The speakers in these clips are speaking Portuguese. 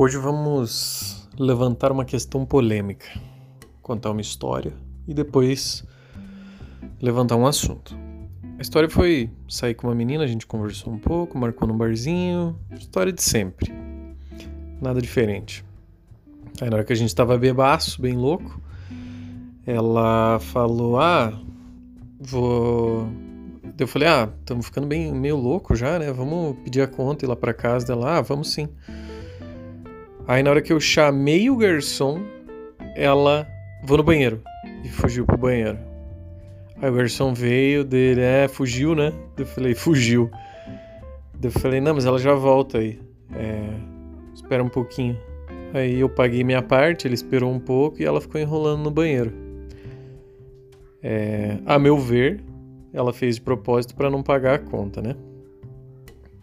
Hoje vamos levantar uma questão polêmica, contar uma história e depois levantar um assunto. A história foi sair com uma menina, a gente conversou um pouco, marcou num barzinho, história de sempre. Nada diferente. Aí na hora que a gente tava bebaço, bem louco, ela falou: "Ah, vou eu falei: "Ah, estamos ficando bem meio louco já, né? Vamos pedir a conta e ir lá para casa dela. Ah, vamos sim." Aí na hora que eu chamei o garçom, ela vou no banheiro e fugiu pro banheiro. Aí o garçom veio dele, é, fugiu, né? Eu falei, fugiu. Eu falei, não, mas ela já volta aí. É, espera um pouquinho. Aí eu paguei minha parte, ele esperou um pouco e ela ficou enrolando no banheiro. É, a meu ver, ela fez de propósito para não pagar a conta, né?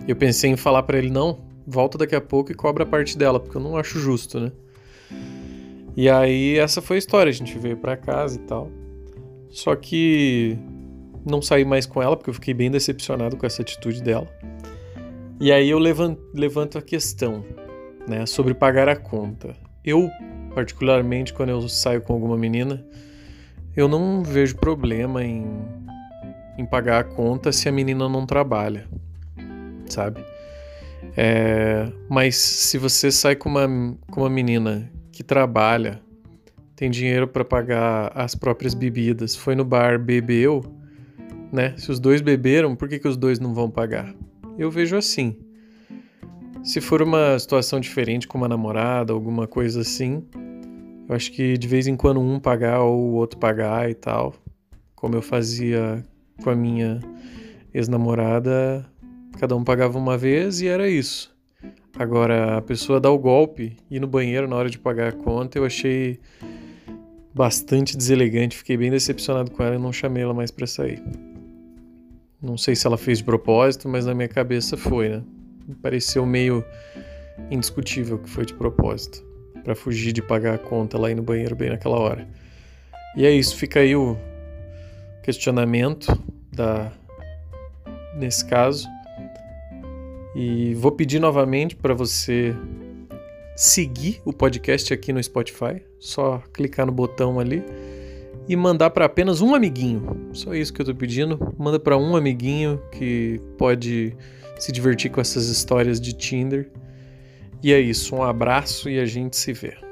Eu pensei em falar para ele não, volta daqui a pouco e cobra a parte dela, porque eu não acho justo, né? E aí essa foi a história, a gente veio para casa e tal. Só que não saí mais com ela porque eu fiquei bem decepcionado com essa atitude dela. E aí eu levanto, a questão, né, sobre pagar a conta. Eu, particularmente, quando eu saio com alguma menina, eu não vejo problema em, em pagar a conta se a menina não trabalha, sabe? É, mas se você sai com uma, com uma menina que trabalha, tem dinheiro para pagar as próprias bebidas, foi no bar, bebeu, né? Se os dois beberam, por que, que os dois não vão pagar? Eu vejo assim. Se for uma situação diferente com uma namorada, alguma coisa assim, eu acho que de vez em quando um pagar ou o outro pagar e tal, como eu fazia com a minha ex-namorada, Cada um pagava uma vez e era isso. Agora, a pessoa dá o golpe e ir no banheiro na hora de pagar a conta, eu achei bastante deselegante, fiquei bem decepcionado com ela e não chamei ela mais para sair. Não sei se ela fez de propósito, mas na minha cabeça foi, né? Me pareceu meio indiscutível que foi de propósito, para fugir de pagar a conta lá ir no banheiro bem naquela hora. E é isso, fica aí o questionamento da nesse caso. E vou pedir novamente para você seguir o podcast aqui no Spotify, só clicar no botão ali e mandar para apenas um amiguinho. Só isso que eu estou pedindo. Manda para um amiguinho que pode se divertir com essas histórias de Tinder. E é isso, um abraço e a gente se vê.